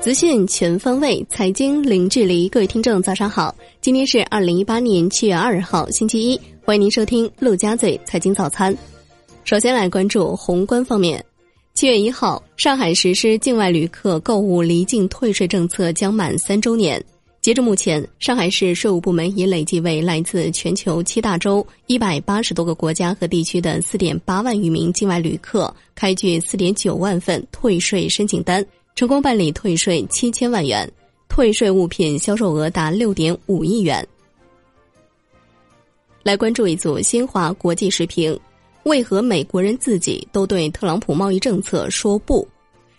资讯全方位，财经零距离。各位听众，早上好！今天是二零一八年七月二号，星期一。欢迎您收听陆家嘴财经早餐。首先来关注宏观方面。七月一号，上海实施境外旅客购物离境退税政策将满三周年。截至目前，上海市税务部门已累计为来自全球七大洲一百八十多个国家和地区的四点八万余名境外旅客开具四点九万份退税申请单，成功办理退税七千万元，退税物品销售额达六点五亿元。来关注一组新华国际时评。为何美国人自己都对特朗普贸易政策说不？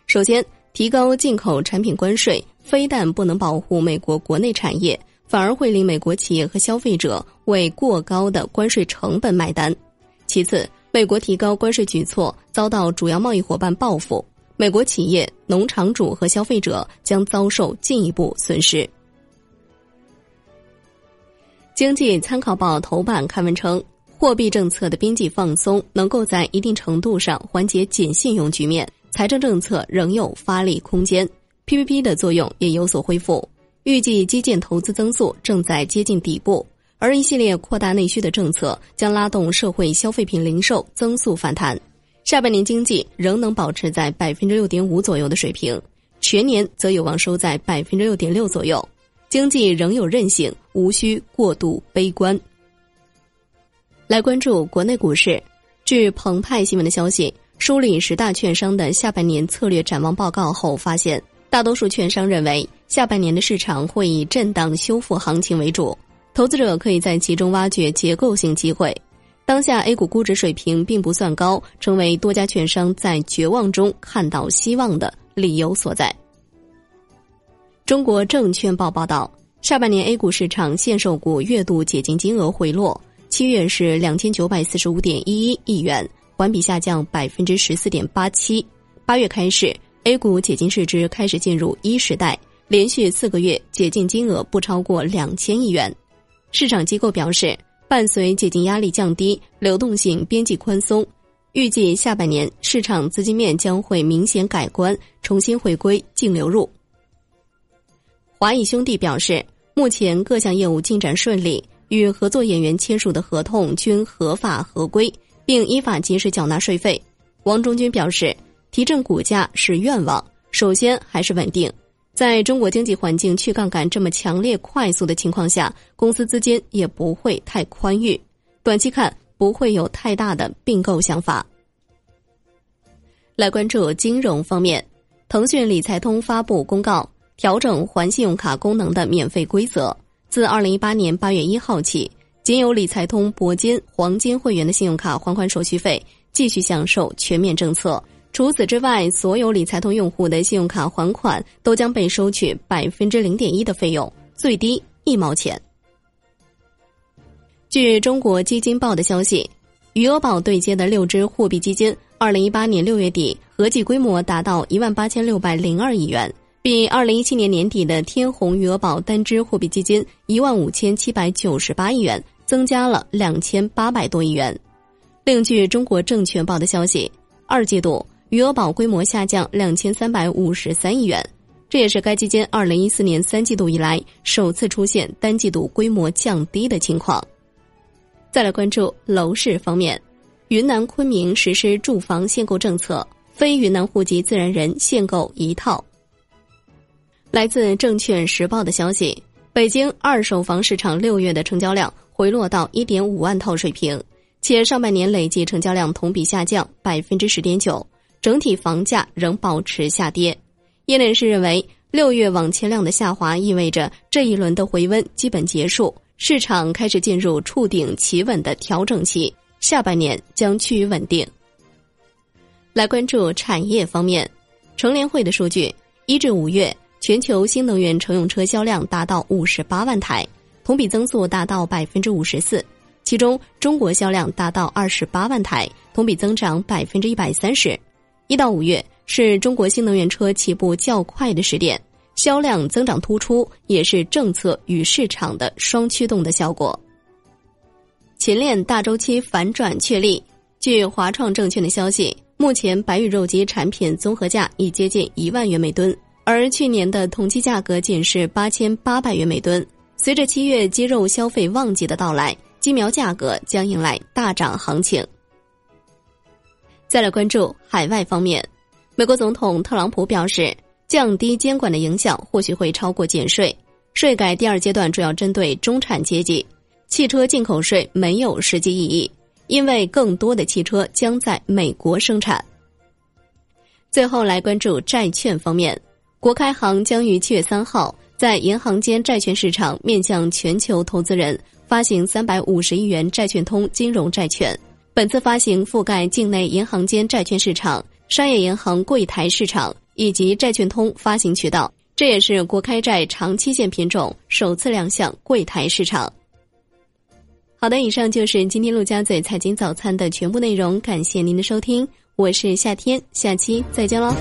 首先，提高进口产品关税，非但不能保护美国国内产业，反而会令美国企业和消费者为过高的关税成本买单。其次，美国提高关税举措遭到主要贸易伙伴报复，美国企业、农场主和消费者将遭受进一步损失。经济参考报头版刊文称。货币政策的边际放松能够在一定程度上缓解紧信用局面，财政政策仍有发力空间，PPP 的作用也有所恢复。预计基建投资增速正在接近底部，而一系列扩大内需的政策将拉动社会消费品零售增速反弹。下半年经济仍能保持在百分之六点五左右的水平，全年则有望收在百分之六点六左右。经济仍有韧性，无需过度悲观。来关注国内股市。据澎湃新闻的消息，梳理十大券商的下半年策略展望报告后，发现大多数券商认为下半年的市场会以震荡修复行情为主，投资者可以在其中挖掘结构性机会。当下 A 股估值水平并不算高，成为多家券商在绝望中看到希望的理由所在。中国证券报报道，下半年 A 股市场限售股月度解禁金额回落。七月是两千九百四十五点一一亿元，环比下降百分之十四点八七。八月开始，A 股解禁市值开始进入一时代，连续四个月解禁金额不超过两千亿元。市场机构表示，伴随解禁压力降低，流动性边际宽松，预计下半年市场资金面将会明显改观，重新回归净流入。华谊兄弟表示，目前各项业务进展顺利。与合作演员签署的合同均合法合规，并依法及时缴纳税费。王中军表示，提振股价是愿望，首先还是稳定。在中国经济环境去杠杆这么强烈、快速的情况下，公司资金也不会太宽裕，短期看不会有太大的并购想法。来关注金融方面，腾讯理财通发布公告，调整还信用卡功能的免费规则。自二零一八年八月一号起，仅有理财通铂金、黄金会员的信用卡还款手续费继续享受全面政策。除此之外，所有理财通用户的信用卡还款都将被收取百分之零点一的费用，最低一毛钱。据中国基金报的消息，余额宝对接的六只货币基金，二零一八年六月底合计规模达到一万八千六百零二亿元。比二零一七年年底的天弘余额宝单只货币基金一万五千七百九十八亿元增加了两千八百多亿元。另据中国证券报的消息，二季度余额宝规模下降两千三百五十三亿元，这也是该基金二零一四年三季度以来首次出现单季度规模降低的情况。再来关注楼市方面，云南昆明实施住房限购政策，非云南户籍自然人限购一套。来自证券时报的消息，北京二手房市场六月的成交量回落到一点五万套水平，且上半年累计成交量同比下降百分之十点九，整体房价仍保持下跌。业内人士认为，六月网签量的下滑意味着这一轮的回温基本结束，市场开始进入触顶企稳的调整期，下半年将趋于稳定。来关注产业方面，乘联会的数据，一至五月。全球新能源乘用车销量达到五十八万台，同比增速达到百分之五十四。其中，中国销量达到二十八万台，同比增长百分之一百三十。一到五月是中国新能源车起步较快的时点，销量增长突出，也是政策与市场的双驱动的效果。前链大周期反转确立。据华创证券的消息，目前白羽肉鸡产品综合价已接近一万元每吨，而去年的同期价格仅是八千八百元每吨。随着七月鸡肉消费旺季的到来，鸡苗价格将迎来大涨行情。再来关注海外方面，美国总统特朗普表示，降低监管的影响或许会超过减税。税改第二阶段主要针对中产阶级，汽车进口税没有实际意义，因为更多的汽车将在美国生产。最后来关注债券方面，国开行将于七月三号。在银行间债券市场面向全球投资人发行三百五十亿元债券通金融债券，本次发行覆盖境内银行间债券市场、商业银行柜台市场以及债券通发行渠道，这也是国开债长期限品种首次亮相柜台市场。好的，以上就是今天陆家嘴财经早餐的全部内容，感谢您的收听，我是夏天，下期再见喽。